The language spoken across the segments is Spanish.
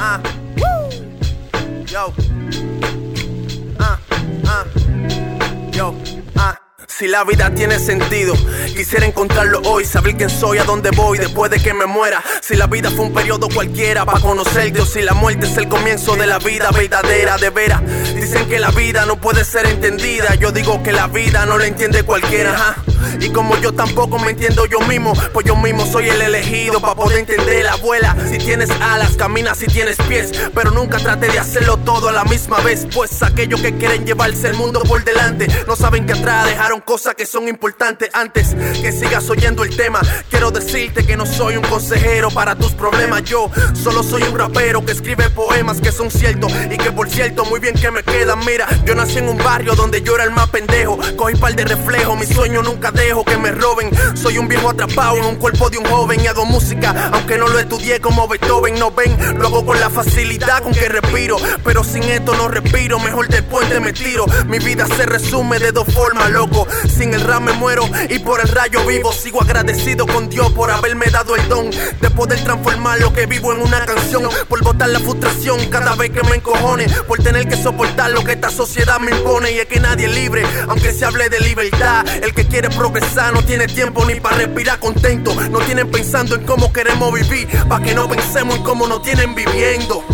ah, yo, ah, ah. Si la vida tiene sentido, quisiera encontrarlo hoy, saber quién soy, a dónde voy después de que me muera. Si la vida fue un periodo cualquiera para conocer Dios, si la muerte es el comienzo de la vida verdadera, de veras. Dicen que la vida no puede ser entendida, yo digo que la vida no la entiende cualquiera. Y como yo tampoco me entiendo yo mismo, pues yo mismo soy el elegido para poder entender la abuela. Si tienes alas, camina si tienes pies, pero nunca trate de hacerlo todo a la misma vez. Pues aquellos que quieren llevarse el mundo por delante no saben que atrás dejaron cosas que son importantes. Antes que sigas oyendo el tema, quiero decirte que no soy un consejero para tus problemas. Yo solo soy un rapero que escribe poemas que son ciertos y que por cierto muy bien que me quedan. Mira, yo nací en un barrio donde yo era el más pendejo. Cogí par de reflejos, mi sueño nunca dejo que me roben. Soy un viejo atrapado en un cuerpo de un joven y hago música, aunque no lo estudié como Beethoven. No ven, lo hago con la facilidad con que respiro. Pero sin esto no respiro, mejor del puente me tiro. Mi vida se resume de dos formas, loco. Sin el rap me muero y por el rayo vivo. Sigo agradecido con Dios por haberme dado el don de poder transformar lo que vivo en una canción. Por botar la frustración cada vez que me encojone. Por tener que soportar lo que esta sociedad me impone. Y es que nadie es libre, aunque se hable de libertad. El que quiere progresar no tiene tiempo ni para respirar contento. No tienen pensando en cómo queremos vivir. Pa' que no pensemos en cómo nos tienen viviendo.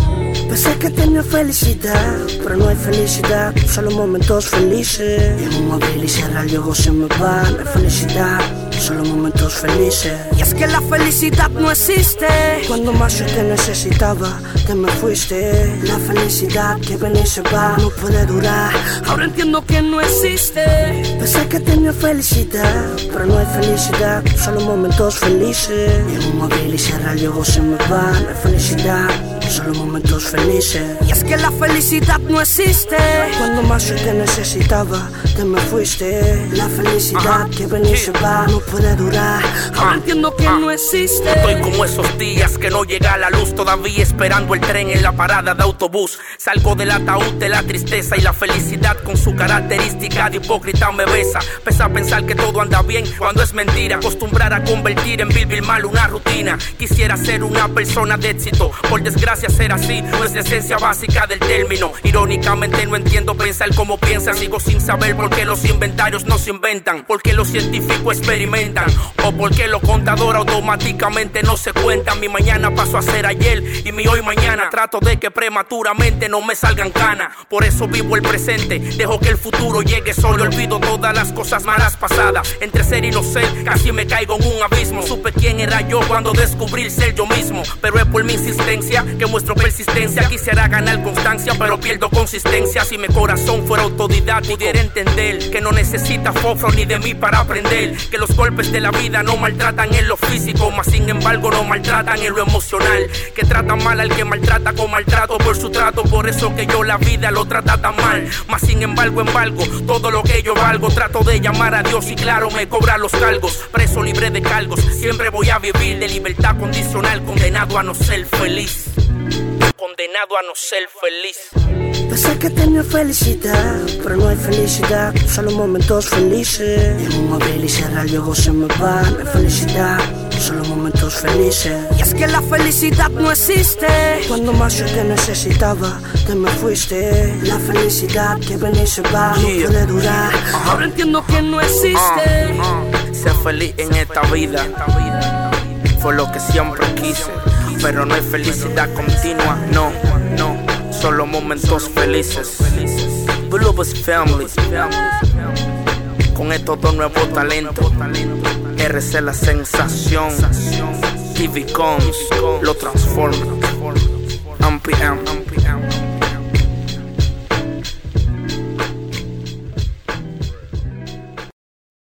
Pensé que tenía felicidad, pero no hay felicidad, solo momentos felices. Y en un móvil y cierra luego se me va, hay felicidad, solo momentos felices. Y es que la felicidad no existe. Cuando más yo te necesitaba, te me fuiste. La felicidad que viene y se va, no puede durar. Ahora entiendo que no existe. Pensé que tenía felicidad, pero no hay felicidad, solo momentos felices. Y en un móvil y cierra luego se me va, hay felicidad. Solo momentos felices. Y es que la felicidad no existe. Cuando más yo te necesitaba, te me fuiste. La felicidad que viene y se va no puede durar. Ahora entiendo que no existe. Estoy como esos días que no llega la luz, todavía esperando el tren en la parada de autobús. Salgo del ataúd de la tristeza y la felicidad con su característica de hipócrita me besa. Pesa a pensar que todo anda bien cuando es mentira. Acostumbrar a convertir en vivir mal una rutina. Quisiera ser una persona de éxito, por desgracia ser así no es la esencia básica del término. Irónicamente no entiendo pensar como piensa, sigo sin saber por qué los inventarios no se inventan, por qué los científicos experimentan o por qué los contadores automáticamente no se cuentan. Mi mañana pasó a ser ayer y mi hoy mañana trato de que prematuramente no me salgan canas. Por eso vivo el presente, dejo que el futuro llegue solo, olvido todas las cosas malas pasadas. Entre ser y no ser, casi me caigo en un abismo. Supe quién era yo cuando descubrí ser yo mismo, pero es por mi insistencia que muestro persistencia. Quisiera ganar constancia, pero pierdo consistencia. Si mi corazón fuera autodidacta, pudiera entender que no necesita fofo ni de mí para aprender. Que los golpes de la vida no maltratan en lo físico, mas sin embargo no maltratan en lo emocional. Que tratan mal al que maltrata con maltrato por su trato. Por eso que yo la vida lo trata tan mal. Mas sin embargo, embargo, todo lo que yo valgo, trato de llamar a Dios y claro, me cobra los cargos. Preso libre de cargos, siempre voy a vivir de libertad condicional, condenado a no ser feliz condenado a no ser feliz. Pensé que tenía felicidad, pero no hay felicidad, solo momentos felices. Y en un móvil y cierra luego se me va, no hay felicidad, solo momentos felices. Y es que la felicidad no existe. Cuando más yo te necesitaba, te me fuiste. La felicidad que viene y se va, no puede durar. Ahora entiendo que no existe. Ser feliz en esta vida fue lo que siempre quise. Pero no hay felicidad continua, no, no. Solo momentos felices. Bluebus Family. Con estos dos nuevos talentos. RC la sensación. TV Coms lo transforma. MPM.